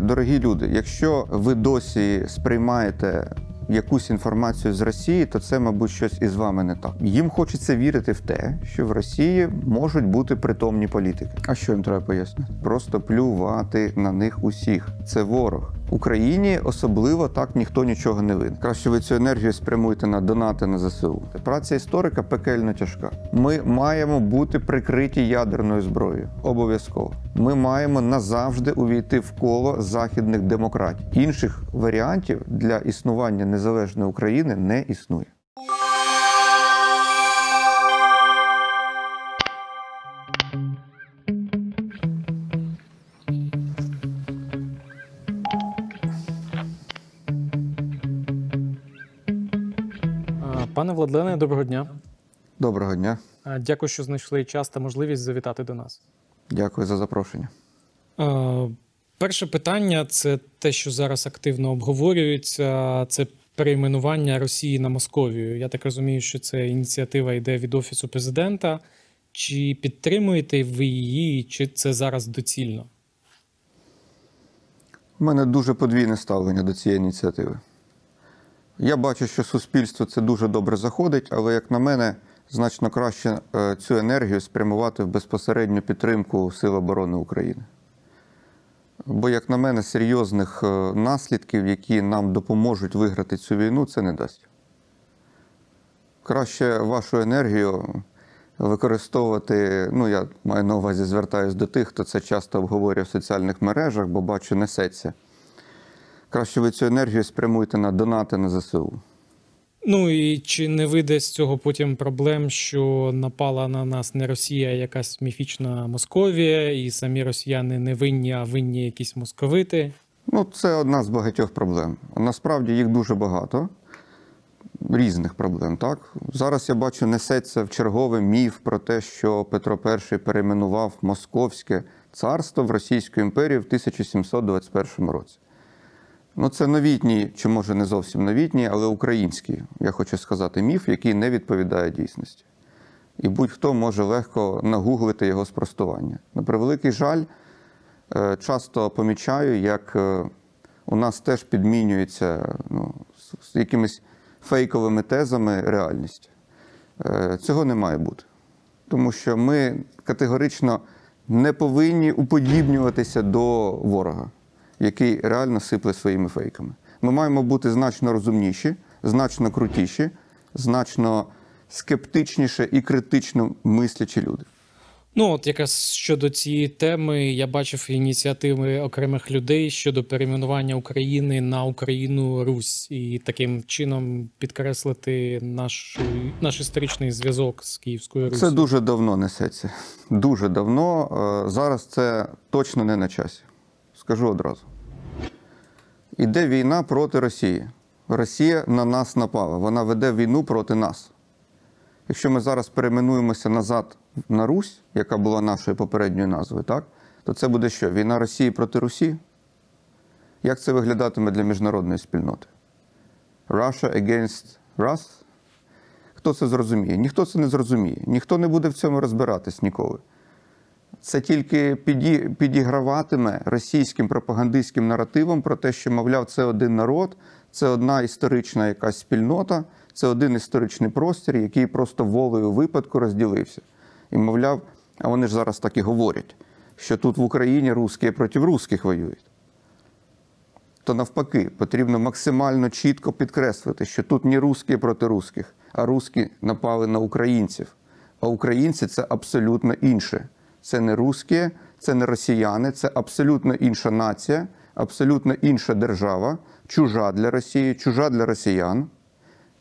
Дорогі люди, якщо ви досі сприймаєте якусь інформацію з Росії, то це, мабуть, щось із вами не так. Їм хочеться вірити в те, що в Росії можуть бути притомні політики. А що їм треба пояснити? Просто плювати на них усіх. Це ворог. Україні особливо так ніхто нічого не винен. Краще ви цю енергію спрямуєте на донати на ЗСУ. Праця історика пекельно тяжка. Ми маємо бути прикриті ядерною зброєю. Обов'язково. Ми маємо назавжди увійти в коло західних демократій. Інших варіантів для існування незалежної України не існує. Владлене, доброго дня. Доброго дня. Дякую, що знайшли час та можливість завітати до нас. Дякую за запрошення. Перше питання це те, що зараз активно обговорюється. Це перейменування Росії на Московію. Я так розумію, що це ініціатива йде від Офісу президента. Чи підтримуєте ви її, чи це зараз доцільно? У мене дуже подвійне ставлення до цієї ініціативи. Я бачу, що суспільство це дуже добре заходить, але, як на мене, значно краще е, цю енергію спрямувати в безпосередню підтримку Сил оборони України. Бо, як на мене, серйозних е, наслідків, які нам допоможуть виграти цю війну, це не дасть. Краще вашу енергію використовувати. Ну, я маю на увазі, звертаюся до тих, хто це часто обговорює в соціальних мережах, бо бачу, несеться. Краще ви цю енергію спрямуйте на донати на ЗСУ. Ну і чи не вийде з цього потім проблем, що напала на нас не Росія, а якась міфічна Московія, і самі росіяни не винні, а винні якісь московити? Ну, це одна з багатьох проблем. Насправді їх дуже багато. Різних проблем, так? Зараз я бачу, несеться в черговий міф про те, що Петро І перейменував Московське царство в Російську імперію в 1721 році. Ну, це новітній, чи може не зовсім новітній, але український, я хочу сказати, міф, який не відповідає дійсності. І будь-хто може легко нагуглити його спростування. На превеликий жаль, е, часто помічаю, як е, у нас теж підмінюється ну, з- якимись фейковими тезами реальність. Е, Цього не має бути. Тому що ми категорично не повинні уподібнюватися до ворога, який реально сипле своїми фейками. Ми маємо бути значно розумніші, значно крутіші, значно скептичніше і критично мислячі люди. Ну, от якраз щодо цієї теми, я бачив ініціативи окремих людей щодо перейменування України на Україну Русь і таким чином підкреслити наш, наш історичний зв'язок з Київською Руссю. Це дуже давно несеться. Дуже давно. Е, Зараз це точно не на часі. Скажу одразу. Іде війна проти Росії. Росія на нас напала. Вона веде війну проти нас. Якщо ми зараз перейменуємося назад на Русь, яка була нашою попередньою назвою, так? то це буде що? Війна Росії проти Русі? Як це виглядатиме для міжнародної спільноти? Russia against Rus? Хто це зрозуміє? Ніхто це не зрозуміє. Ніхто не буде в цьому розбиратись ніколи. Це тільки підіграватиме російським пропагандистським наративом про те, що, мовляв, це один народ, це одна історична якась спільнота, це один історичний простір, який просто волею випадку розділився. І, мовляв, а вони ж зараз так і говорять, що тут в Україні русські проти русських воюють то навпаки потрібно максимально чітко підкреслити, що тут не русські проти русських, а русські напали на українців. А українці це абсолютно інше. Це не русські, це не росіяни, це абсолютно інша нація, абсолютно інша держава, чужа для Росії, чужа для росіян.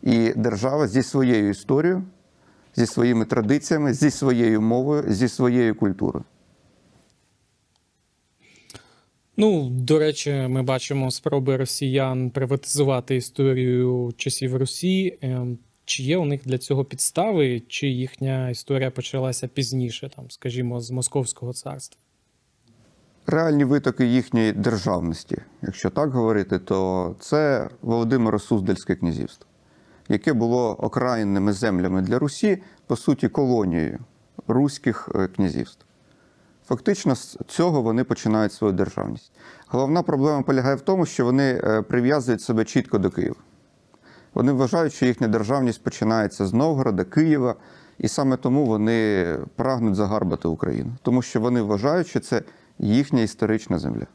І держава зі своєю історією, зі своїми традиціями, зі своєю мовою, зі своєю культурою. Ну, до речі, ми бачимо спроби росіян приватизувати історію часів Русі. Чи є у них для цього підстави, чи їхня історія почалася пізніше, там, скажімо, з Московського царства? Реальні витоки їхньої державності, якщо так говорити, то це Володимиро Суздальське князівство, яке було окраїнними землями для Русі, по суті, колонією руських е, князівств. Фактично, з цього вони починають свою державність. Головна проблема полягає в тому, що вони е, прив'язують себе чітко до Києва. Вони вважають, що їхня державність починається з Новгорода, Києва, і саме тому вони прагнуть загарбати Україну, тому що вони вважають, що це їхня історична земля.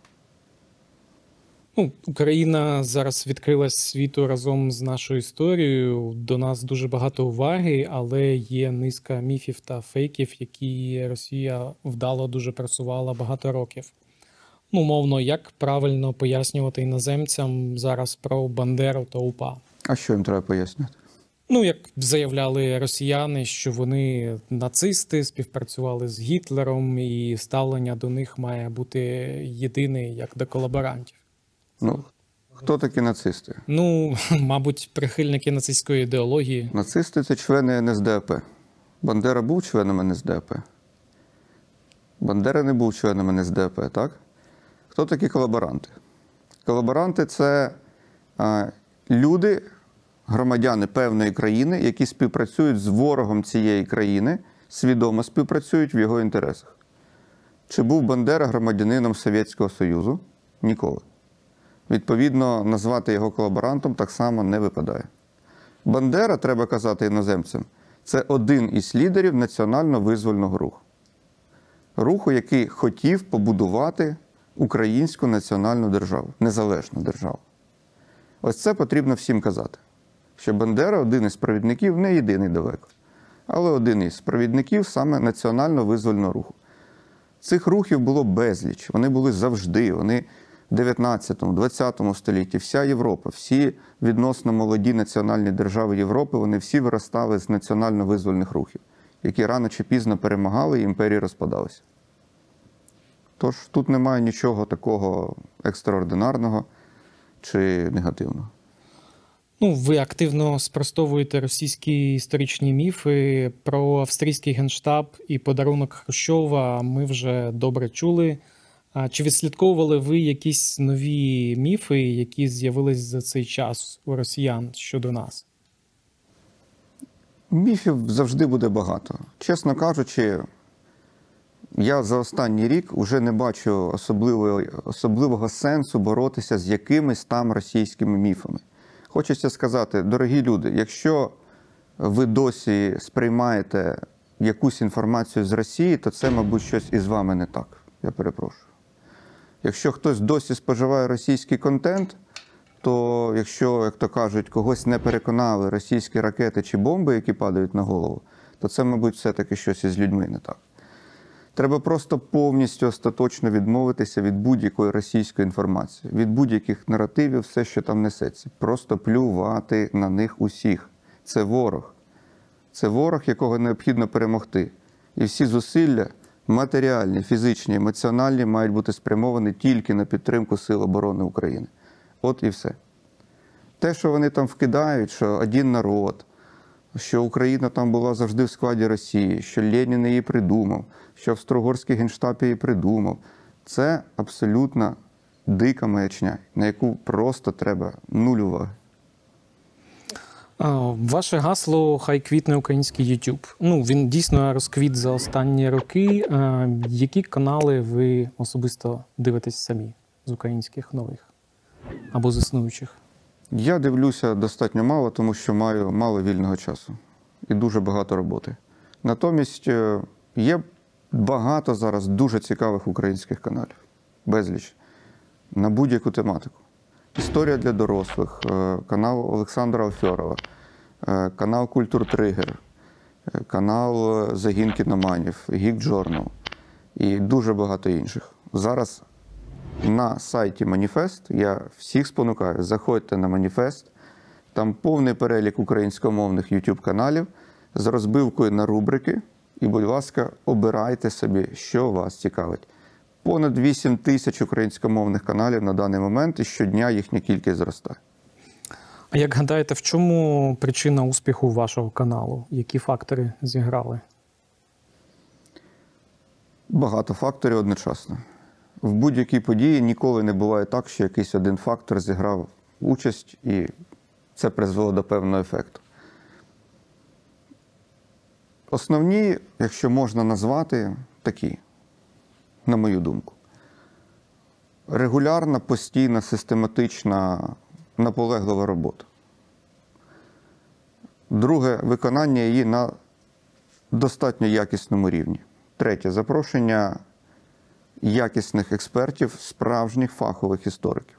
Ну, Україна зараз відкрилась світу разом з нашою історією. До нас дуже багато уваги, але є низка міфів та фейків, які Росія вдало дуже просувала багато років. Ну, мовно, як правильно пояснювати іноземцям зараз про Бандеру та УПА? А що їм треба пояснювати? Ну, як заявляли росіяни, що вони нацисти співпрацювали з Гітлером, і ставлення до них має бути єдине як до колаборантів. Ну, хто такі нацисти? Ну, мабуть, прихильники нацистської ідеології. Нацисти це члени НСДАП. Бандера був членом НСДАП. Бандера не був членом НСДАП, так? Хто такі колаборанти? Колаборанти це а, люди, громадяни певної країни, які співпрацюють з ворогом цієї країни, свідомо співпрацюють в його інтересах. Чи був Бандера громадянином Совєтського Союзу? Ніколи. Відповідно, назвати його колаборантом так само не випадає. Бандера, треба казати іноземцям, це один із лідерів національно-визвольного руху. Руху, який хотів побудувати українську національну державу, незалежну державу. Ось це потрібно всім казати. Що Бандера один із провідників, не єдиний далеко, але один із провідників саме національно-визвольного руху. Цих рухів було безліч, вони були завжди. Вони в 19-20 столітті, вся Європа, всі відносно молоді національні держави Європи, вони всі виростали з національно-визвольних рухів, які рано чи пізно перемагали і імперії розпадалися. Тож тут немає нічого такого екстраординарного чи негативного. Ну, ви активно спростовуєте російські історичні міфи про австрійський генштаб і подарунок Хрущова. Ми вже добре чули. А чи відслідковували ви якісь нові міфи, які з'явились за цей час у росіян щодо нас? Міфів завжди буде багато. Чесно кажучи, я за останній рік вже не бачу особливого, особливого сенсу боротися з якимись там російськими міфами. Хочеться сказати, дорогі люди, якщо ви досі сприймаєте якусь інформацію з Росії, то це, мабуть, щось із вами не так. Я перепрошую. Якщо хтось досі споживає російський контент, то якщо, як то кажуть, когось не переконали російські ракети чи бомби, які падають на голову, то це, мабуть, все-таки щось із людьми не так. Треба просто повністю остаточно відмовитися від будь-якої російської інформації, від будь-яких наративів, все, що там несеться. Просто плювати на них усіх. Це ворог. Це ворог, якого необхідно перемогти. І всі зусилля матеріальні, фізичні, емоціональні мають бути спрямовані тільки на підтримку Сил оборони України. От і все. Те, що вони там вкидають, що один народ, що Україна там була завжди в складі Росії, що Ленін її придумав, що Австрогорський генштаб її придумав, це абсолютно дика маячня, на яку просто треба нуль уваги. Ваше гасло Хай квітне український YouTube. Ну він дійсно розквіт за останні роки. Які канали ви особисто дивитесь самі з українських нових або з існуючих? Я дивлюся достатньо мало, тому що маю мало вільного часу і дуже багато роботи. Натомість е, є багато зараз дуже цікавих українських каналів, безліч на будь-яку тематику. Історія для дорослих, е, канал Олександра Алфьорова, е, канал Культур Тригер, канал Загін кіноманів, Geek Journal і дуже багато інших. Зараз на сайті Маніфест я всіх спонукаю, заходьте на Маніфест, там повний перелік українськомовних YouTube каналів з розбивкою на рубрики. І, будь ласка, обирайте собі, що вас цікавить. Понад 8 тисяч українськомовних каналів на даний момент, і щодня їхня кількість зростає. А як гадаєте, в чому причина успіху вашого каналу? Які фактори зіграли? Багато факторів одночасно. В будь-якій події ніколи не буває так, що якийсь один фактор зіграв участь, і це призвело до певного ефекту. Основні, якщо можна назвати, такі: на мою думку. Регулярна, постійна, систематична, наполеглива робота. Друге виконання її на достатньо якісному рівні. Третє запрошення якісних експертів, справжніх фахових істориків.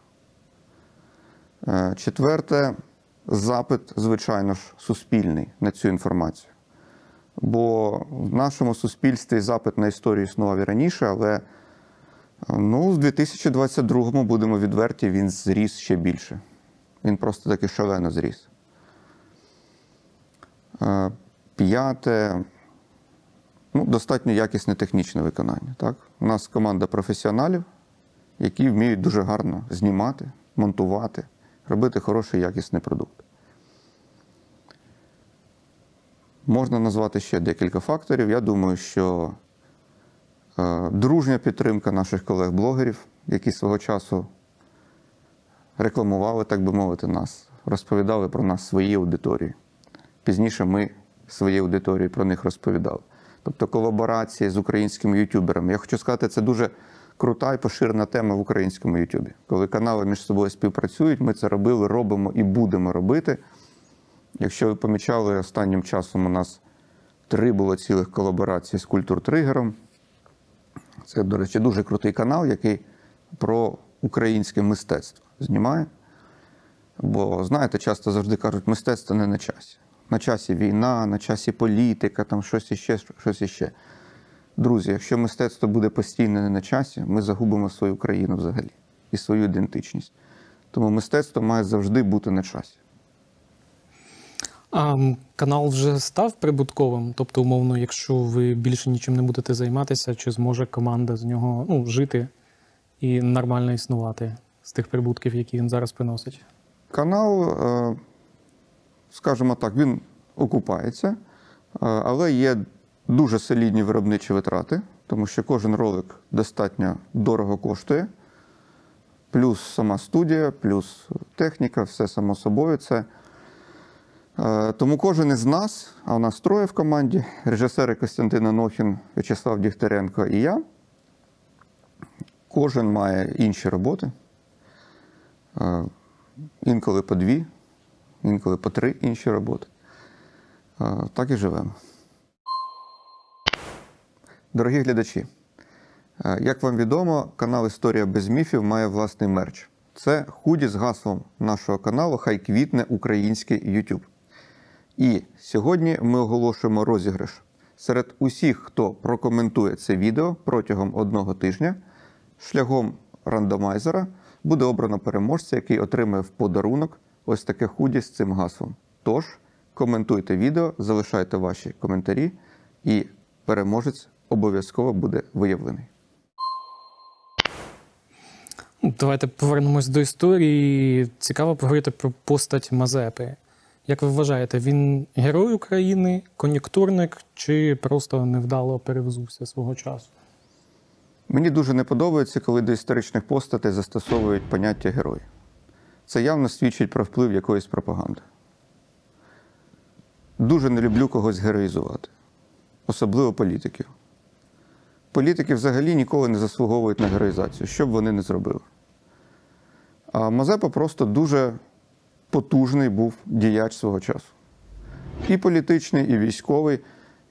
Е, Четверте запит, звичайно ж, суспільний на цю інформацію. Бо в нашому суспільстві запит на історію існував і раніше, але ну, в 2022-му, будемо відверті, він зріс ще більше. Він просто таки шалено зріс. Е, П'яте ну, достатньо якісне технічне виконання. Так? У нас команда професіоналів, які вміють дуже гарно знімати, монтувати, робити хороший якісний продукт. Можна назвати ще декілька факторів. Я думаю, що е, дружня підтримка наших колег-блогерів, які свого часу рекламували, так би мовити, нас, розповідали про нас своїй аудиторії. Пізніше ми своїй аудиторії про них розповідали. Тобто колаборації з українськими ютуберами. Я хочу сказати, це дуже крута і поширена тема в українському Ютубі. Коли канали між собою співпрацюють, ми це робили, робимо і будемо робити. Якщо ви помічали, останнім часом у нас три було цілих колаборацій з культуртригером. Це, до речі, дуже крутий канал, який про українське мистецтво знімає. Бо, знаєте, часто завжди кажуть, мистецтво не на часі. На часі війна, на часі політика, там щось іще, щось іще. Друзі, якщо мистецтво буде постійно не на часі, ми загубимо свою країну взагалі і свою ідентичність. Тому мистецтво має завжди бути на часі. А канал вже став прибутковим? Тобто, умовно, якщо ви більше нічим не будете займатися, чи зможе команда з нього ну, жити і нормально існувати з тих прибутків, які він зараз приносить? Канал, е, скажімо так, він окупається, е, але є дуже солідні виробничі витрати, тому що кожен ролик достатньо дорого коштує. Плюс сама студія, плюс техніка, все само собою. Це. Е, Тому кожен із нас, а у нас троє в команді: режисери Костянтин Анохін, В'ячеслав Дігтяренко і я. Кожен має інші роботи. Е, Інколи по дві, інколи по три інші роботи. Так і живемо. Дорогі глядачі, як вам відомо, канал Історія без міфів має власний мерч. Це худі з гаслом нашого каналу Хай квітне український YouTube. І сьогодні ми оголошуємо розіграш серед усіх, хто прокоментує це відео протягом одного тижня, шляхом рандомайзера буде обрано переможця, який отримає в подарунок ось таке худі з цим гаслом. Тож коментуйте відео, залишайте ваші коментарі, і переможець обов'язково буде виявлений. Давайте повернемось до історії. Цікаво поговорити про постать Мазепи. Як ви вважаєте, він герой України, кон'юнктурник чи просто невдало перевзувся свого часу? Мені дуже не подобається, коли до історичних постатей застосовують поняття герой. Це явно свідчить про вплив якоїсь пропаганди. Дуже не люблю когось героїзувати, особливо політиків. Політики взагалі ніколи не заслуговують на героїзацію, що б вони не зробили. А Мазепа просто дуже потужний був діяч свого часу. І політичний, і військовий.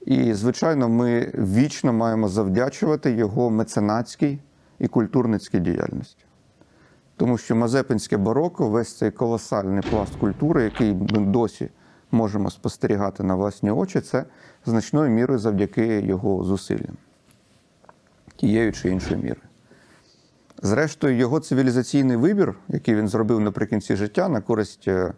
І, звичайно, ми вічно маємо завдячувати його меценатській і культурницькій діяльності. Тому що Мазепинське бароко, весь цей колосальний пласт культури, який ми досі можемо спостерігати на власні очі, це значною мірою завдяки його зусиллям, тією чи іншою мірою. Зрештою, його цивілізаційний вибір, який він зробив наприкінці життя на користь е,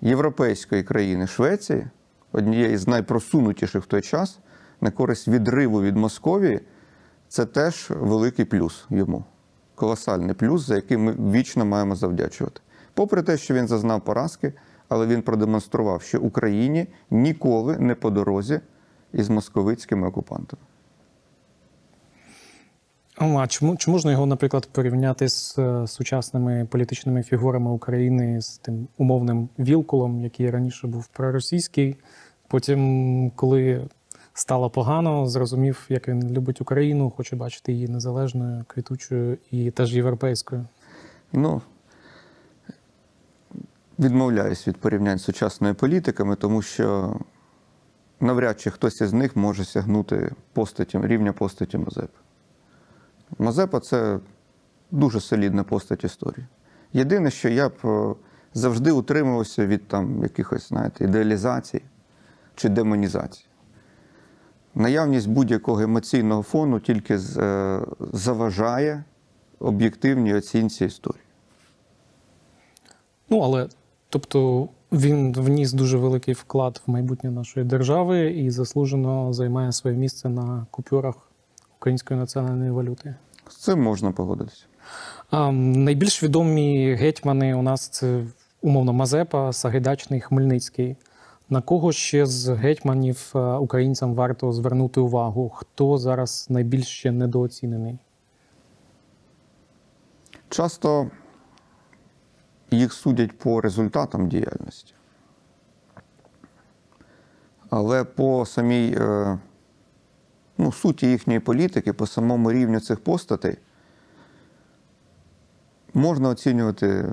європейської країни Швеції, однієї з найпросунутіших в той час, на користь відриву від Московії, це теж великий плюс йому. Колосальний плюс, за який ми вічно маємо завдячувати. Попри те, що він зазнав поразки, але він продемонстрував, що Україні ніколи не по дорозі із московицькими окупантами. А чому чи можна його, наприклад, порівняти з е, сучасними політичними фігурами України з тим умовним Вілкулом, який раніше був проросійський? Потім, коли стало погано, зрозумів, як він любить Україну, хоче бачити її незалежною, квітучою і теж європейською. Ну, відмовляюсь від порівнянь з сучасними політиками, тому що навряд чи хтось із них може сягнути постаті, рівня постаті Мазепи. Мазепа це дуже солідна постать історії. Єдине, що я б е, завжди утримувався від там якихось, знаєте, ідеалізацій чи демонізацій. Наявність будь-якого емоційного фону тільки е, заважає об'єктивній оцінці історії. Ну, але тобто він вніс дуже великий вклад в майбутнє нашої держави і заслужено займає своє місце на купюрах української національної валюти. З цим можна погодитися. А, найбільш відомі гетьмани у нас це умовно Мазепа, Сагайдачний, Хмельницький. На кого ще з гетьманів е, українцям варто звернути увагу? Хто зараз найбільш ще недооцінений? Часто їх судять по результатам діяльності. Але по самій е, ну, суті їхньої політики, по самому рівню цих постатей, можна оцінювати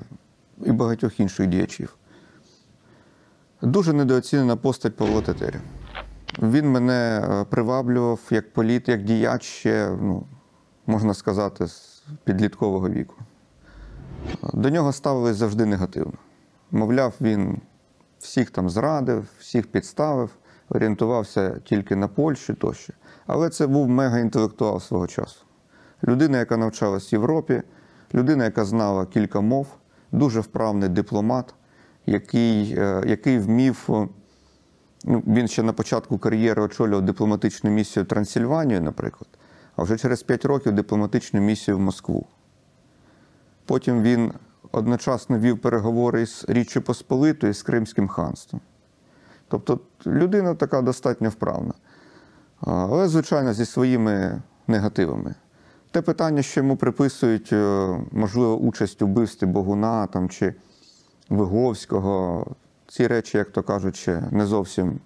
і багатьох інших діячів. Дуже недооцінена постать Павло Тетеря. Він мене е, приваблював як політ, як діяч ще, ну, можна сказати, з підліткового віку. До нього ставились завжди негативно. Мовляв, він всіх там зрадив, всіх підставив, орієнтувався тільки на Польщу тощо. Але це був мегаінтелектуал свого часу. Людина, яка навчалась в Європі, людина, яка знала кілька мов, дуже вправний дипломат, який, е, який вмів. е, Ну, він ще на початку кар'єри очолював дипломатичну місію в Трансильванію, наприклад, а вже через 5 років дипломатичну місію в Москву. Потім він одночасно вів переговори з Річчю Посполитою і з Кримським ханством. Тобто людина така достатньо вправна. Але, звичайно, зі своїми негативами. Те питання, що йому приписують, е, можливо, участь у вбивстві Богуна там, чи Виговського, ці речі, як то кажуть, ще не зовсім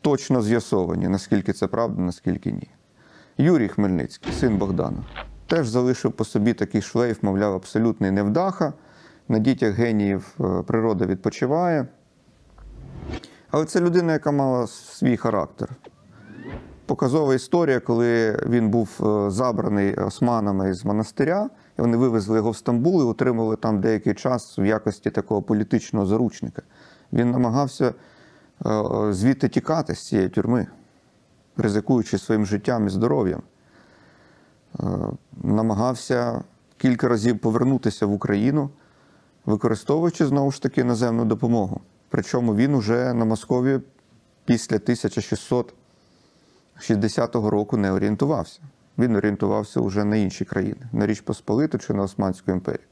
точно з'ясовані, наскільки це правда, наскільки ні. Юрій Хмельницький, син Богдана, теж залишив по собі такий шлейф, мовляв, абсолютний невдаха. На дітях геніїв е, природа відпочиває. Але це людина, яка мала свій характер. Показова історія, коли він був е, забраний османами з монастиря, і вони вивезли його в Стамбул і утримали там деякий час в якості такого політичного заручника. Він намагався е, звідти тікати з цієї тюрми, ризикуючи своїм життям і здоров'ям. Е, Намагався кілька разів повернутися в Україну, використовуючи знову ж таки наземну допомогу. Причому він уже на Москові після 1660 року не орієнтувався. Він орієнтувався вже на інші країни, на Річ Посполиту чи на Османську імперію.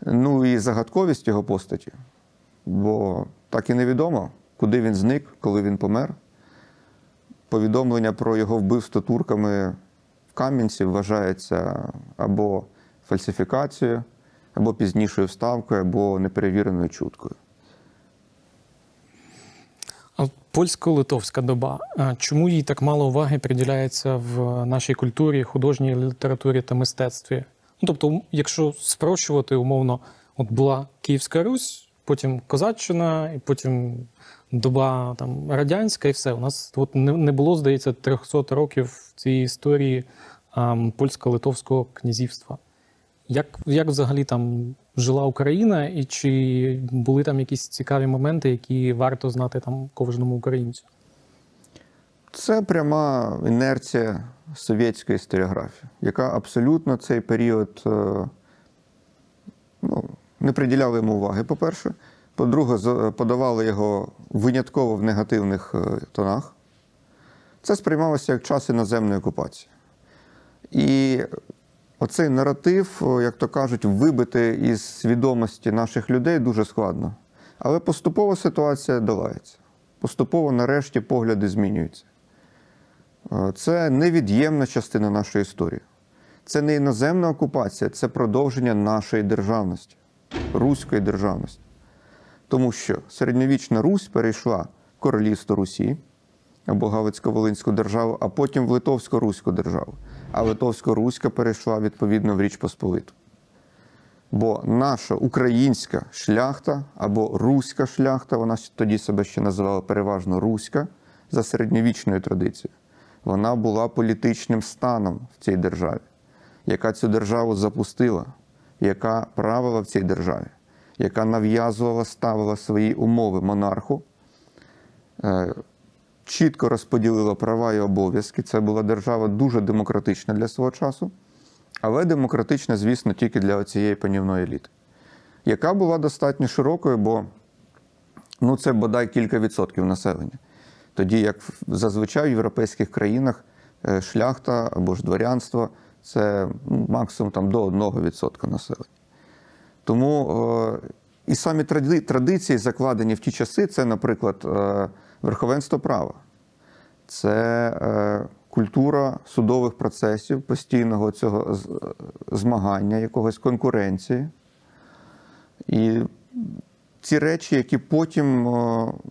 Ну і загадковість його постаті, бо так і невідомо, куди він зник, коли він помер. Повідомлення про його вбивство турками в Кам'янці вважається або фальсифікацією, або пізнішою вставкою, або неперевіреною чуткою. А польсько-литовська доба. Чому їй так мало уваги приділяється в нашій культурі, художній літературі та мистецтві? Ну, тобто, якщо спрощувати, умовно, от була Київська Русь, потім Козаччина, і потім доба там, радянська, і все. У нас от не, було, здається, 300 років цієї історії польсько-литовського князівства. Як, як взагалі там жила Україна, і чи були там якісь цікаві моменти, які варто знати там кожному українцю? Це пряма інерція совєтської історіографії, яка абсолютно цей період е, ну, не приділяла йому уваги, по-перше. По-друге, подавали його винятково в негативних е, тонах. Це сприймалося як час іноземної окупації. І оцей наратив, як то кажуть, вибити із свідомості наших людей дуже складно. Але поступово ситуація долається. Поступово, нарешті, погляди змінюються. Це невід'ємна частина нашої історії. Це не іноземна окупація, це продовження нашої державності, руської державності. Тому що середньовічна Русь перейшла в королівство Русі, або Галицько-Волинську державу, а потім в Литовсько-Руську державу. А Литовсько-Руська перейшла відповідно в Річ Посполиту. Бо наша українська шляхта або руська шляхта, вона тоді себе ще називала переважно руська за середньовічною традицією, вона була політичним станом в цій державі, яка цю державу запустила, яка правила в цій державі, яка нав'язувала, ставила свої умови монарху, е, чітко розподілила права і обов'язки. Це була держава дуже демократична для свого часу. Але демократична, звісно, тільки для цієї панівної еліти, яка була достатньо широкою, бо ну, це бодай кілька відсотків населення. Тоді, як зазвичай в європейських країнах е, шляхта або ж дворянство це ну, максимум там, до 1% населення. Тому е, і самі тради- традиції, закладені в ті часи, це, наприклад, е, верховенство права це е, культура судових процесів, постійного цього змагання, якогось конкуренції. І ці речі, які потім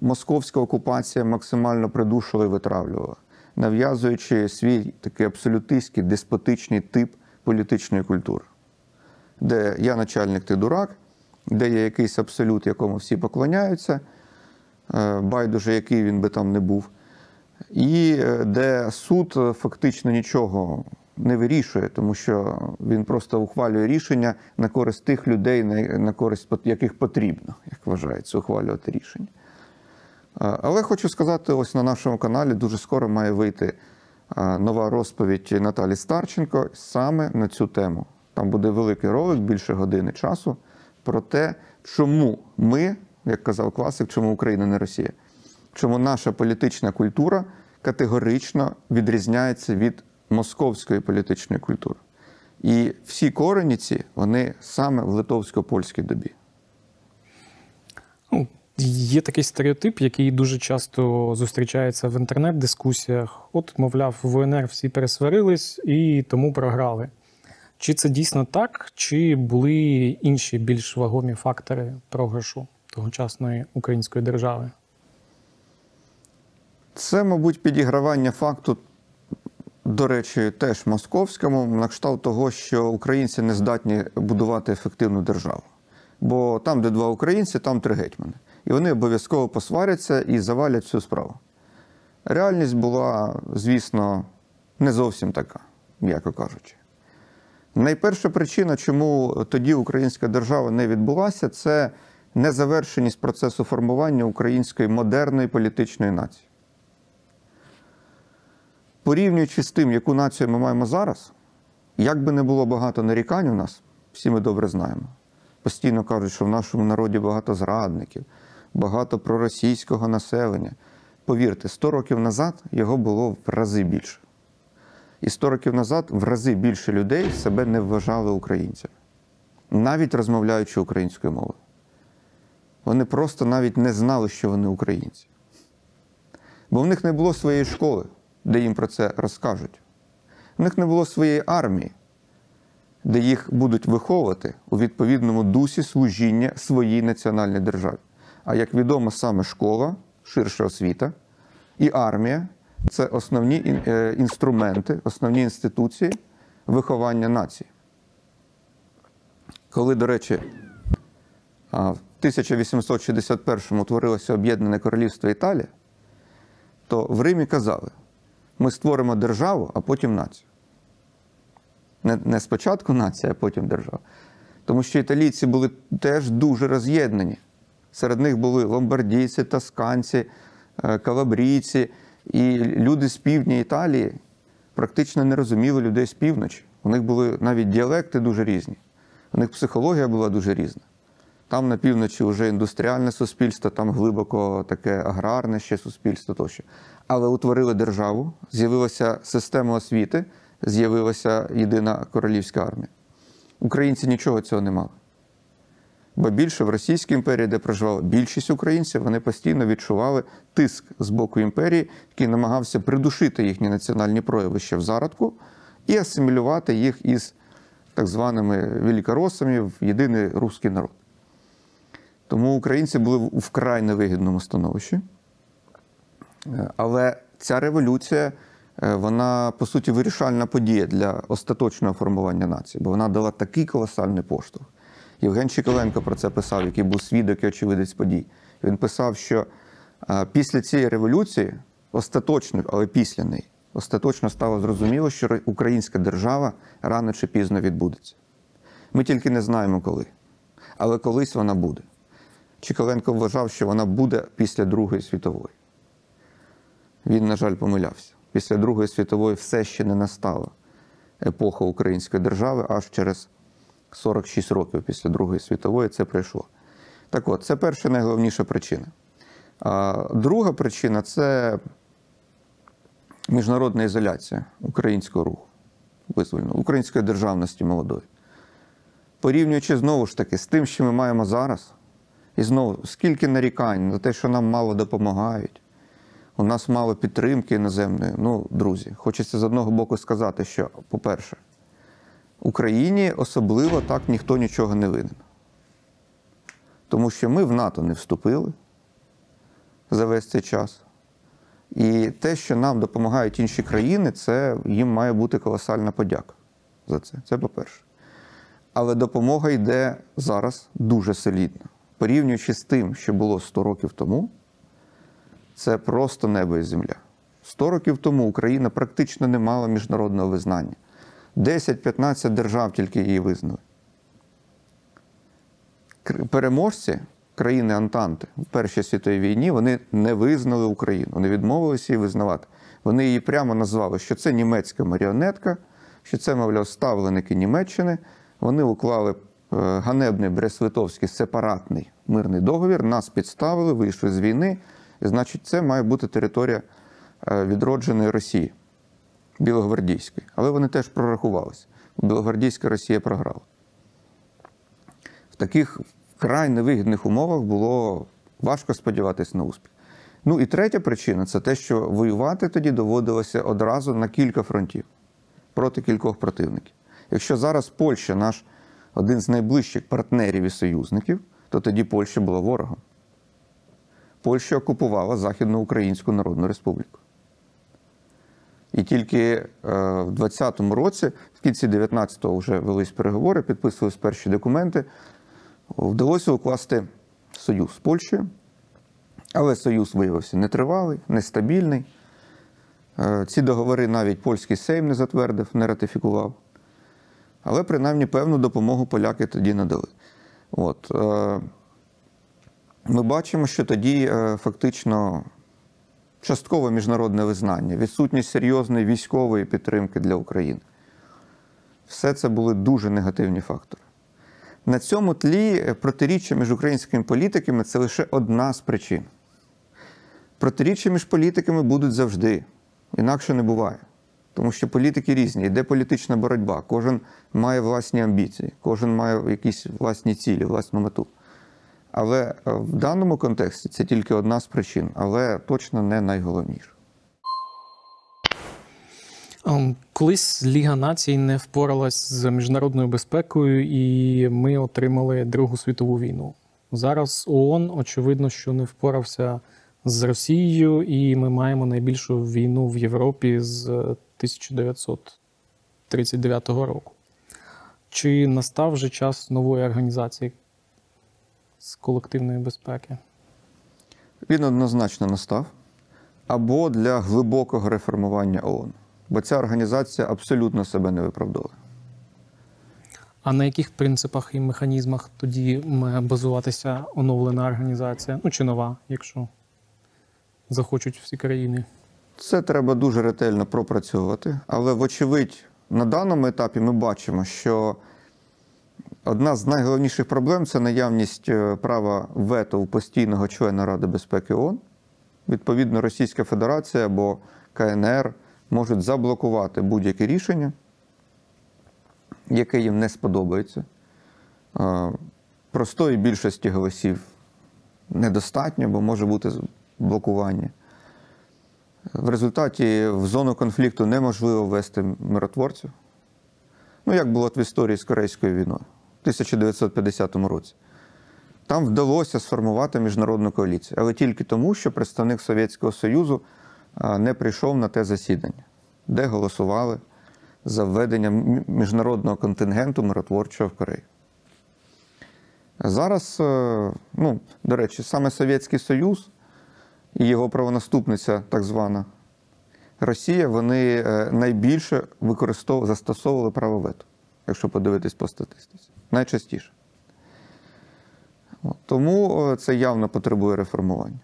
московська окупація максимально придушила і витравлювала, нав'язуючи свій такий абсолютистський, деспотичний тип політичної культури, де я начальник, ти дурак, де є якийсь абсолют, якому всі поклоняються, байдуже, який він би там не був і е, де суд е, фактично нічого не вирішує, тому що він просто ухвалює рішення на користь тих людей, на користь яких потрібно, як вважається, ухвалювати рішення. Е, Але хочу сказати, ось на нашому каналі дуже скоро має вийти е, нова розповідь Наталі Старченко саме на цю тему. Там буде великий ролик, більше години часу, про те, чому ми, як казав класик, чому Україна не Росія, чому наша політична культура категорично відрізняється від московської політичної культури. І всі корені ці, вони саме в литовсько-польській добі. Ну, є такий стереотип, який дуже часто зустрічається в інтернет-дискусіях. От, мовляв, в УНР всі пересварились і тому програли. Чи це дійсно так, чи були інші більш вагомі фактори програшу тогочасної української держави? Це, мабуть, підігравання факту, до речі, теж московському, на кшталт того, що українці не здатні будувати ефективну державу. Бо там, де два українці, там три гетьмани. І вони обов'язково посваряться і завалять всю справу. Реальність була, звісно, не зовсім така, м'яко кажучи. Найперша причина, чому тоді українська держава не відбулася, це незавершеність процесу формування української модерної політичної нації. Порівнюючи з тим, яку націю ми маємо зараз, як би не було багато нарікань у нас, всі ми добре знаємо. Постійно кажуть, що в нашому народі багато зрадників, багато проросійського населення. Повірте, 100 років назад його було в рази більше. І 100 років назад в рази більше людей себе не вважали українцями, навіть розмовляючи українською мовою. Вони просто навіть не знали, що вони українці. Бо в них не було своєї школи, де їм про це розкажуть. В них не було своєї армії, де їх будуть виховувати у відповідному дусі служіння своїй національній державі. А як відомо, саме школа, ширша освіта і армія це основні е, інструменти, основні інституції виховання нації. Коли, до речі, 1861-му утворилося Об'єднане Королівство Італія, то в Римі казали: ми створимо державу, а потім націю. Не, не спочатку нація, а потім держава. Тому що італійці були теж дуже роз'єднані. Серед них були ломбардійці, тосканці, е, калабрійці. І люди з півдня Італії практично не розуміли людей з півночі. У них були навіть діалекти дуже різні. У них психологія була дуже різна. Там на півночі вже індустріальне суспільство, там глибоко таке аграрне ще суспільство тощо. Але утворили державу, з'явилася система освіти, з'явилася єдина королівська армія. Українці нічого цього не мали. Бо більше в Російській імперії, де проживала більшість українців, вони постійно відчували тиск з боку імперії, який намагався придушити їхні національні прояви ще в зародку і асимілювати їх із так званими великоросами в єдиний русський народ. Тому українці були у вкрай невигідному становищі. Е, Але ця революція, е, вона по суті вирішальна подія для остаточного формування нації, бо вона дала такий колосальний поштовх. Євген Чіколенко про це писав, який був свідок і очевидець подій. Він писав, що е, після цієї революції, остаточно, але після неї, остаточно стало зрозуміло, що українська держава рано чи пізно відбудеться. Ми тільки не знаємо коли. Але колись вона буде. Чіколенко вважав, що вона буде після Другої світової. Він, на жаль, помилявся. Після Другої світової все ще не настала епоха української держави, аж через 46 років після Другої світової це прийшло. Так от, це перша найголовніша причина. А друга причина це міжнародна ізоляція українського руху визвольного, української державності молодої. Порівнюючи знову ж таки з тим, що ми маємо зараз, і знову, скільки нарікань на те, що нам мало допомагають, у нас мало підтримки іноземної. Ну, друзі, хочеться з одного боку сказати, що, по-перше, Україні особливо так ніхто нічого не винен. Тому що ми в НАТО не вступили за весь цей час. І те, що нам допомагають інші країни, це їм має бути колосальна подяка за це. Це по-перше. Але допомога йде зараз дуже солідно. Порівнюючи з тим, що було 100 років тому, це просто небо і земля. 100 років тому Україна практично не мала міжнародного визнання. 10-15 держав тільки її визнали. Переможці країни Антанти в Першій світовій війні вони не визнали Україну, вони відмовилися її визнавати. Вони її прямо назвали, що це німецька маріонетка, що це, мовляв, ставленики Німеччини. Вони уклали ганебний Брест-Литовський сепаратний мирний договір, нас підставили, вийшли з війни. І, значить, це має бути територія е, відродженої Росії, Білогвардійської. Але вони теж прорахувалися. Білогвардійська Росія програла. В таких вкрай невигідних умовах було важко сподіватися на успіх. Ну і третя причина це те, що воювати тоді доводилося одразу на кілька фронтів проти кількох противників. Якщо зараз Польща наш один з найближчих партнерів і союзників, то тоді Польща була ворогом. Польща окупувала Західну Українську Народну Республіку. І тільки е, в 20-му році, в кінці 19-го вже велись переговори, підписувались перші документи, вдалося укласти союз з Польщею. Але союз виявився нетривалий, нестабільний. Е, Ці договори навіть польський Сейм не затвердив, не ратифікував. Але принаймні певну допомогу поляки тоді надали. От. е, Ми бачимо, що тоді е, фактично часткове міжнародне визнання, відсутність серйозної військової підтримки для України. Все це були дуже негативні фактори. На цьому тлі е, протиріччя між українськими політиками це лише одна з причин. Протиріччя між політиками будуть завжди, інакше не буває. Тому що політики різні, йде політична боротьба, кожен має власні амбіції, кожен має якісь власні цілі, власну мету. Але е, в даному контексті це тільки одна з причин, але точно не найголовніша. Ем, Колись Ліга націй не впоралась з міжнародною безпекою, і ми отримали Другу світову війну. Зараз ООН, очевидно, що не впорався з Росією, і ми маємо найбільшу війну в Європі з 1939 року. Чи настав вже час нової організації з колективної безпеки? Він однозначно настав або для глибокого реформування ООН. Бо ця організація абсолютно себе не виправдовує. А на яких принципах і механізмах тоді має базуватися оновлена організація? Ну чи нова, якщо захочуть всі країни? Це треба дуже ретельно пропрацьовувати. Але, вочевидь, на даному етапі ми бачимо, що одна з найголовніших проблем це наявність е, права вето у постійного члена Ради безпеки ООН. Відповідно, Російська Федерація або КНР можуть заблокувати будь-яке рішення, яке їм не сподобається. Е, Простої більшості голосів недостатньо, бо може бути блокування. В результаті в зону конфлікту неможливо ввести миротворців. Ну, як було в історії з Корейською війною в 1950 році. Там вдалося сформувати міжнародну коаліцію, але тільки тому, що представник Совєтського Союзу не прийшов на те засідання, де голосували за введення міжнародного контингенту миротворчого в Кореї. Зараз, е, ну, до речі, саме Совєтський Союз і його правонаступниця, так звана Росія, вони е, найбільше використовували, застосовували право вето, якщо подивитись по статистиці. Найчастіше. Тому е, це явно потребує реформування.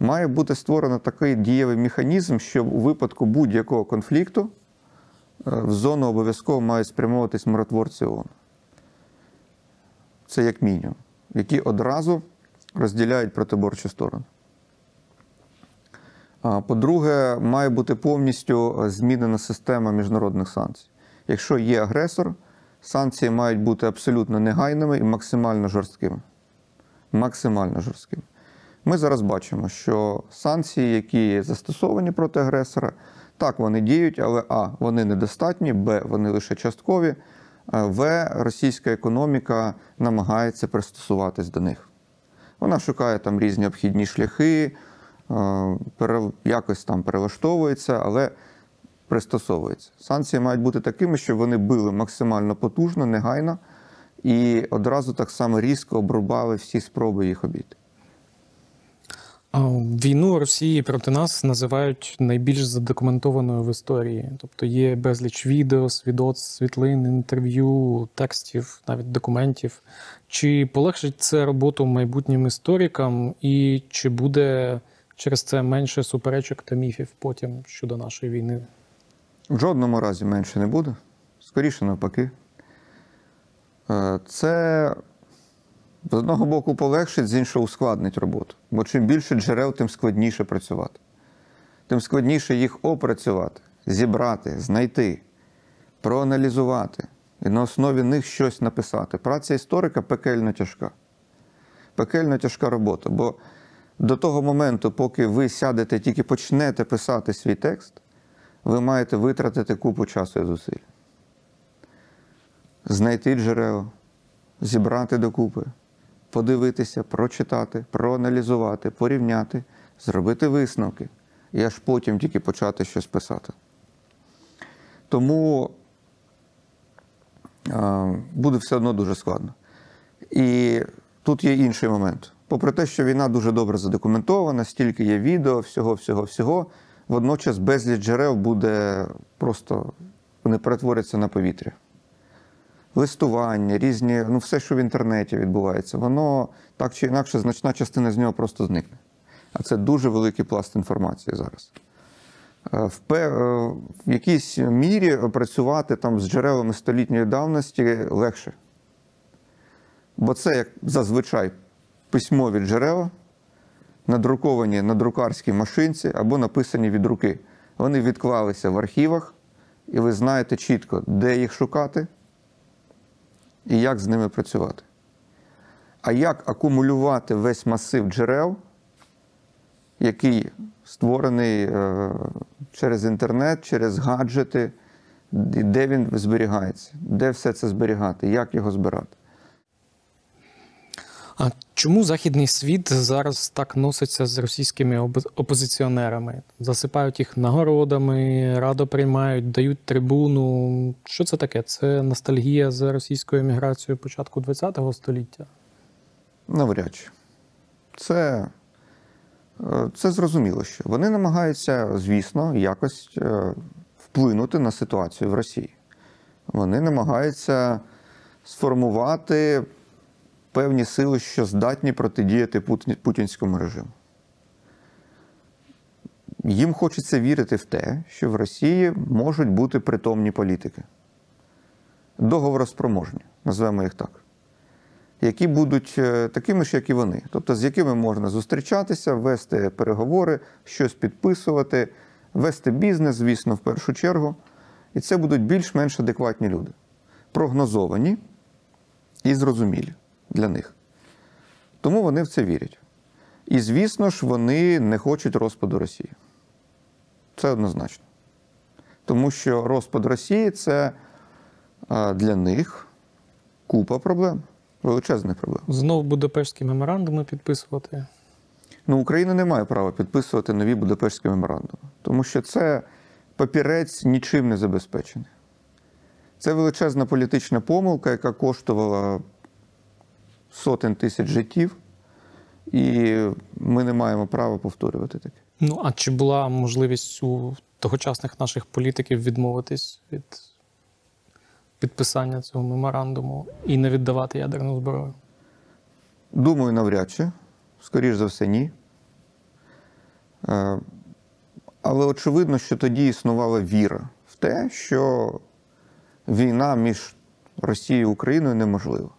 Має бути створено такий дієвий механізм, що у випадку будь-якого конфлікту е, в зону обов'язково мають спрямовуватись миротворці ООН. Це як мінімум, які одразу розділяють протиборчу сторону. По-друге, має бути повністю е, змінена система міжнародних санкцій. Якщо є агресор, санкції мають бути абсолютно негайними і максимально жорсткими. Максимально жорсткими. Ми зараз бачимо, що санкції, які застосовані проти агресора, так вони діють, але А, вони недостатні, Б, вони лише часткові, В, російська економіка намагається пристосуватись до них. Вона шукає там різні обхідні шляхи, е, якось там перелаштовується, але пристосовується. Санкції мають бути такими, щоб вони били максимально потужно, негайно і одразу так само різко обрубали всі спроби їх обійти. Війну Росії проти нас називають найбільш задокументованою в історії. Тобто є безліч відео, свідоцтв, світлин, інтерв'ю, текстів, навіть документів. Чи полегшить це роботу майбутнім історикам, і чи буде через це менше суперечок та міфів потім щодо нашої війни? В жодному разі менше не буде. Скоріше навпаки. Е, Це з одного боку полегшить, з іншого ускладнить роботу. Бо чим більше джерел, тим складніше працювати. Тим складніше їх опрацювати, зібрати, знайти, проаналізувати і на основі них щось написати. Праця історика пекельно тяжка. Пекельно тяжка робота. Бо до того моменту, поки ви сядете, тільки почнете писати свій текст, ви маєте витратити купу часу і зусиль. Знайти джерела, зібрати докупи, подивитися, прочитати, проаналізувати, порівняти, зробити висновки і аж потім тільки почати щось писати. Тому буде все одно дуже складно. І тут є інший момент. Попри те, що війна дуже добре задокументована, стільки є відео, всього, всього, всього, водночас безліч джерел буде просто вони перетворяться на повітря. Листування, різні, ну все, що в інтернеті відбувається, воно так чи інакше, значна частина з нього просто зникне. А це дуже великий пласт інформації зараз. Е, В, пе- е, в якійсь мірі працювати там з джерелами столітньої давності легше. Бо це, як зазвичай, письмові джерела, надруковані на друкарській машинці або написані від руки. Вони відклалися в архівах, і ви знаєте чітко, де їх шукати і як з ними працювати. А як акумулювати весь масив джерел, який створений е, через інтернет, через гаджети, де він зберігається, де все це зберігати, як його збирати. А чому західний світ зараз так носиться з російськими опозиціонерами? Засипають їх нагородами, радо приймають, дають трибуну. Що це таке? Це ностальгія за російською еміграцією початку ХХ століття. Навряд чи. Це, е, це зрозуміло, що вони намагаються, звісно, якось е, вплинути на ситуацію в Росії. Вони намагаються сформувати певні сили, що здатні протидіяти путінському режиму. Їм хочеться вірити в те, що в Росії можуть бути притомні політики. Договороспроможні, назвемо їх так які будуть е, такими ж, як і вони, тобто з якими можна зустрічатися, вести переговори, щось підписувати, вести бізнес, звісно, в першу чергу. І це будуть більш-менш адекватні люди, прогнозовані і зрозумілі для них. Тому вони в це вірять. І, звісно ж, вони не хочуть розпаду Росії. Це однозначно. Тому що розпад Росії це для них купа проблем, величезних проблем. Знов Будапештські меморандуми підписувати. Ну, Україна не має права підписувати нові Будапештські меморандуми. Тому що це папірець нічим не забезпечений. Це величезна політична помилка, яка коштувала сотень тисяч життів, і ми не маємо права повторювати таке. Ну а чи була можливість у тогочасних наших політиків відмовитись від підписання цього меморандуму і не віддавати ядерну зброю? Думаю, навряд чи. Скоріш за все, ні. Е, Але очевидно, що тоді існувала віра в те, що війна між Росією і Україною неможлива.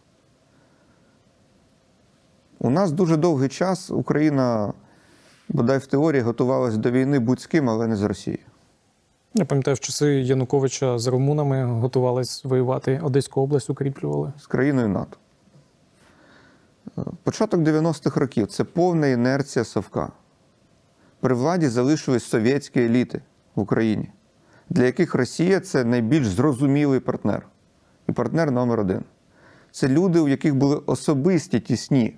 У нас дуже довгий час Україна, бодай в теорії, готувалась до війни будь з ким, але не з Росією. Я пам'ятаю, в часи Януковича з румунами готувались воювати Одеську область, укріплювали. з країною НАТО. Початок 90-х років це повна інерція Совка. При владі залишились совєтські еліти в Україні, для яких Росія це найбільш зрозумілий партнер. І партнер номер один. Це люди, у яких були особисті тісні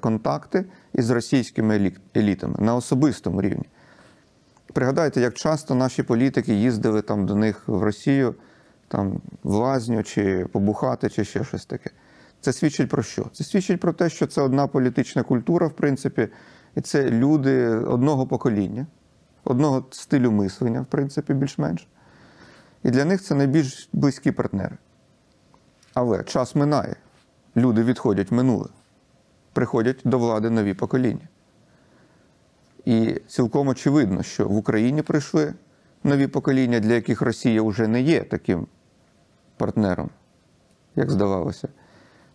контакти із російськими елітами на особистому рівні. Пригадайте, як часто наші політики їздили там до них в Росію, там в лазню, чи побухати, чи ще щось таке. Це свідчить про що? Це свідчить про те, що це одна політична культура, в принципі, і це люди одного покоління, одного стилю мислення, в принципі, більш-менш. І для них це найбільш близькі партнери. Але час минає, люди відходять в минуле, приходять до влади нові покоління. І цілком очевидно, що в Україні прийшли нові покоління, для яких Росія вже не є таким партнером, як здавалося,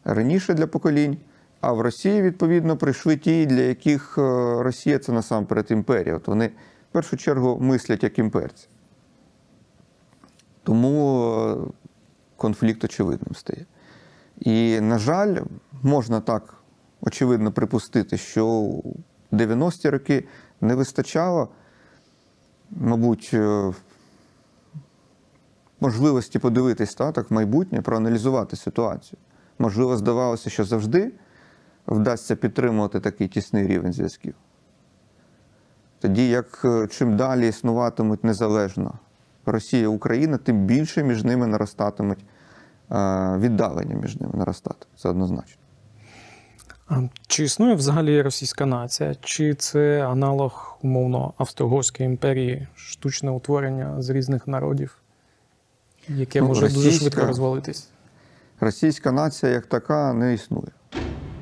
раніше для поколінь. А в Росії, відповідно, прийшли ті, для яких е, Росія це насамперед імперія. От вони в першу чергу мислять як імперці. Тому е, конфлікт очевидним стає. І, на жаль, можна так очевидно припустити, що у 90-ті роки не вистачало, мабуть, е, можливості подивитись та, так в майбутнє, проаналізувати ситуацію. Можливо, здавалося, що завжди вдасться підтримувати такий тісний рівень зв'язків. Тоді як е, чим далі існуватимуть незалежно Росія Україна, тим більше між ними наростатимуть е, віддалення між ними наростати. Це однозначно. Чи існує взагалі російська нація? Чи це аналог умовно Австро-Угорської імперії, штучне утворення з різних народів, яке Ну, може дуже швидко розвалитись? Російська нація як така не існує.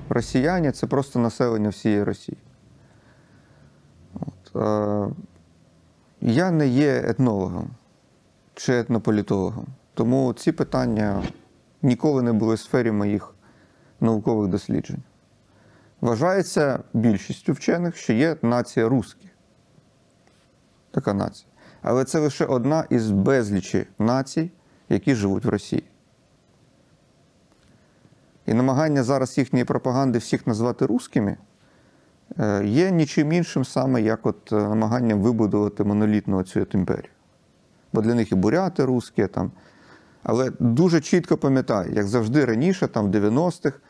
Росіяни це просто населення всієї Росії. От, е, я не є етнологом чи етнополітологом, тому ці питання ніколи не були в сфері моїх наукових досліджень. Вважається більшістю вчених, що є нація русські. Така нація. Але це лише одна із безлічі націй, які живуть в Росії. І намагання зараз їхньої пропаганди всіх назвати русскими е, є нічим іншим саме як от е, намаганням вибудувати монолітну цю імперію. Бо для них і буряти русські там. Але дуже чітко пам'ятаю, як завжди раніше, там в 90-х, е,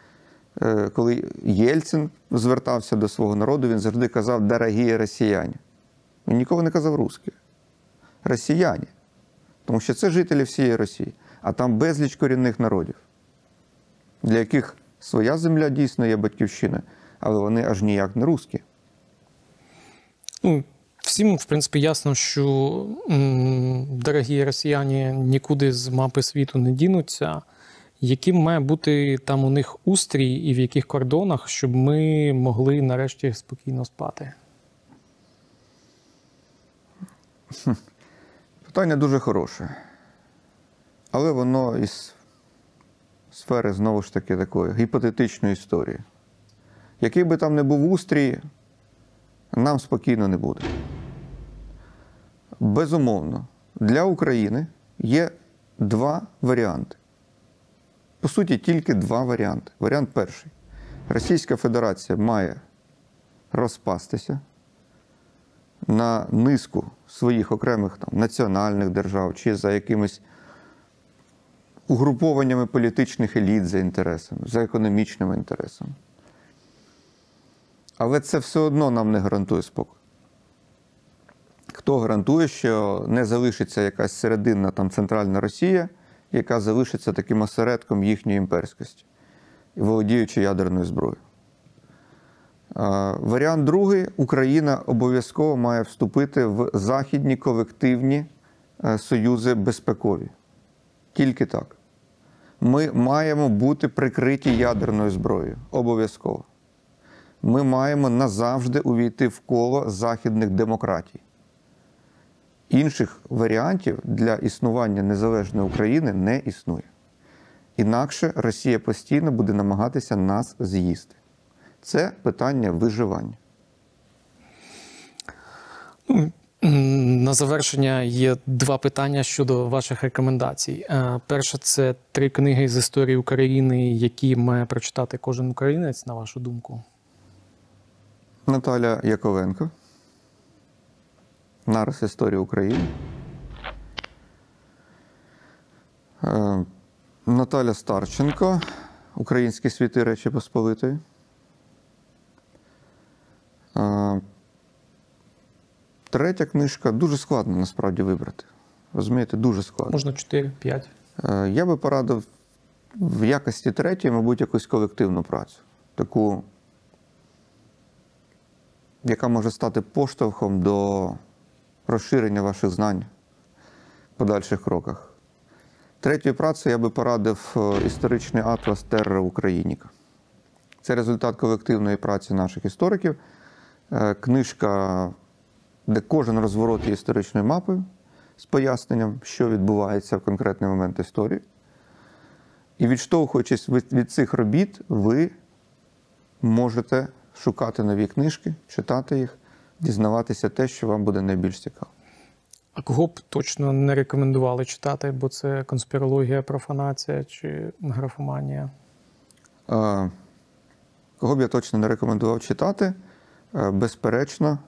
коли Єльцин звертався до свого народу, він завжди казав дорогі росіяни. Він ніколи не казав русські. Росіяни. Тому що це жителі всієї Росії, а там безліч корінних народів для яких своя земля дійсно є батьківщина, але вони аж ніяк не русські. Ну, всім, в принципі, ясно, що м, дорогі росіяни нікуди з мапи світу не дінуться. Яким має бути там у них устрій і в яких кордонах, щоб ми могли нарешті спокійно спати? Питання дуже хороше. Але воно із сфери знову ж таки такої гіпотетичної історії. Який би там не був устрій, нам спокійно не буде. Безумовно, для України є два варіанти. По суті, тільки два варіанти. Варіант перший. Російська Федерація має розпастися на низку своїх окремих там, національних держав чи за якимись угрупованнями політичних еліт за інтересами, за економічними інтересами. Але це все одно нам не гарантує спокій. Хто гарантує, що не залишиться якась серединна там центральна Росія, яка залишиться таким осередком їхньої імперськості, володіючи ядерною зброєю? Варіант другий: Україна обов'язково має вступити в західні колективні е, союзи безпекові. Тільки так. Ми маємо бути прикриті ядерною зброєю. Обов'язково. Ми маємо назавжди увійти в коло західних демократій. Інших варіантів для існування незалежної України не існує. Інакше Росія постійно буде намагатися нас з'їсти. Це питання виживання. Ну, На завершення є два питання щодо ваших рекомендацій. Е, Перше, це три книги з історії України, які має прочитати кожен українець, на вашу думку. Наталя Яковенко. Нарис історії України. Е, Наталя Старченко. Українські світи Речі Посполитої. Е, Третя книжка дуже складно насправді вибрати. Розумієте, дуже складно. Можна 4-5. Е, Я би порадив в якості третьої, мабуть, якусь колективну працю. Таку, яка може стати поштовхом до розширення ваших знань в подальших кроках. Третьою працею я би порадив е, історичний атлас Терра Україніка. Це результат колективної праці наших істориків. Е, Книжка, де кожен розворот є історичною мапою з поясненням, що відбувається в конкретний момент історії. І відштовхуючись від, від цих робіт, ви можете шукати нові книжки, читати їх, дізнаватися те, що вам буде найбільш цікаво. А кого б точно не рекомендували читати, бо це конспірологія, профанація чи графоманія? Е, Кого б я точно не рекомендував читати? Безперечно,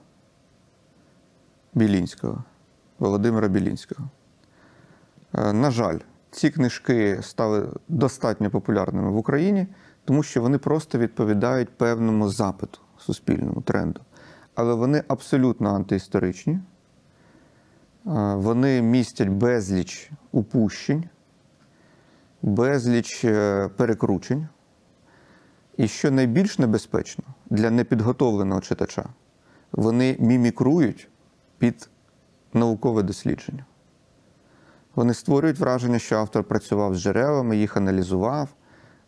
Білінського, Володимира Білінського. На жаль, ці книжки стали достатньо популярними в Україні, тому що вони просто відповідають певному запиту, суспільному тренду. Але вони абсолютно антиісторичні. Е, Вони містять безліч упущень, безліч е, перекручень. І що найбільш небезпечно для непідготовленого читача, вони мімікрують під наукове дослідження. Вони створюють враження, що автор працював з джерелами, їх аналізував,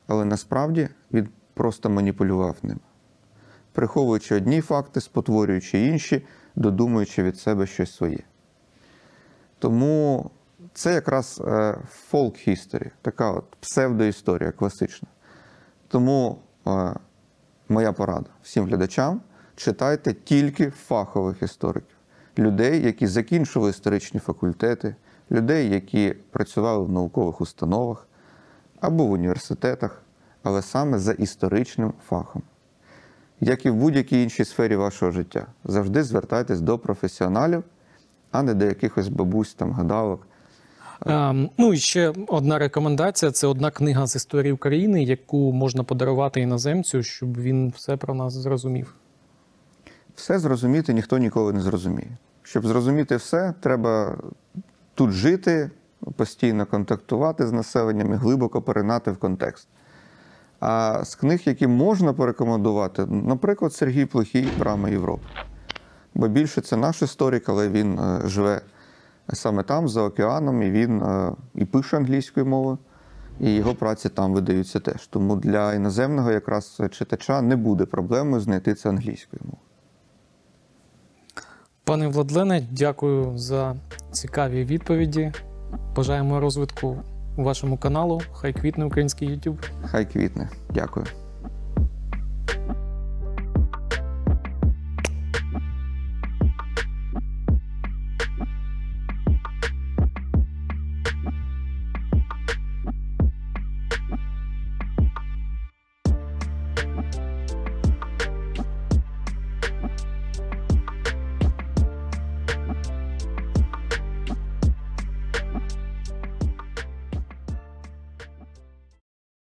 але насправді він просто маніпулював ними, приховуючи одні факти, спотворюючи інші, додумуючи від себе щось своє. Тому це якраз фолк history, така от псевдоісторія класична. Тому е, моя порада всім глядачам: читайте тільки фахових істориків, людей, які закінчили історичні факультети, людей, які працювали в наукових установах або в університетах, але саме за історичним фахом. Як і в будь-якій іншій сфері вашого життя, завжди звертайтесь до професіоналів, а не до якихось бабусь там гадалок. Ем, ну і ще одна рекомендація: це одна книга з історії України, яку можна подарувати іноземцю, щоб він все про нас зрозумів. Все зрозуміти ніхто ніколи не зрозуміє. Щоб зрозуміти все, треба тут жити, постійно контактувати з населенням і глибоко поринати в контекст. А з книг, які можна порекомендувати, наприклад, Сергій Плохій Брама Європи. Бо більше це наш історик, але він е, живе саме там, за океаном, і він е, і пише англійською мовою, і його праці там видаються теж. Тому для іноземного якраз читача не буде проблемою знайти це англійською мовою. Пане Владлене, дякую за цікаві відповіді. Бажаємо розвитку у вашому каналу. Хай квітне український YouTube. Хай квітне. Дякую.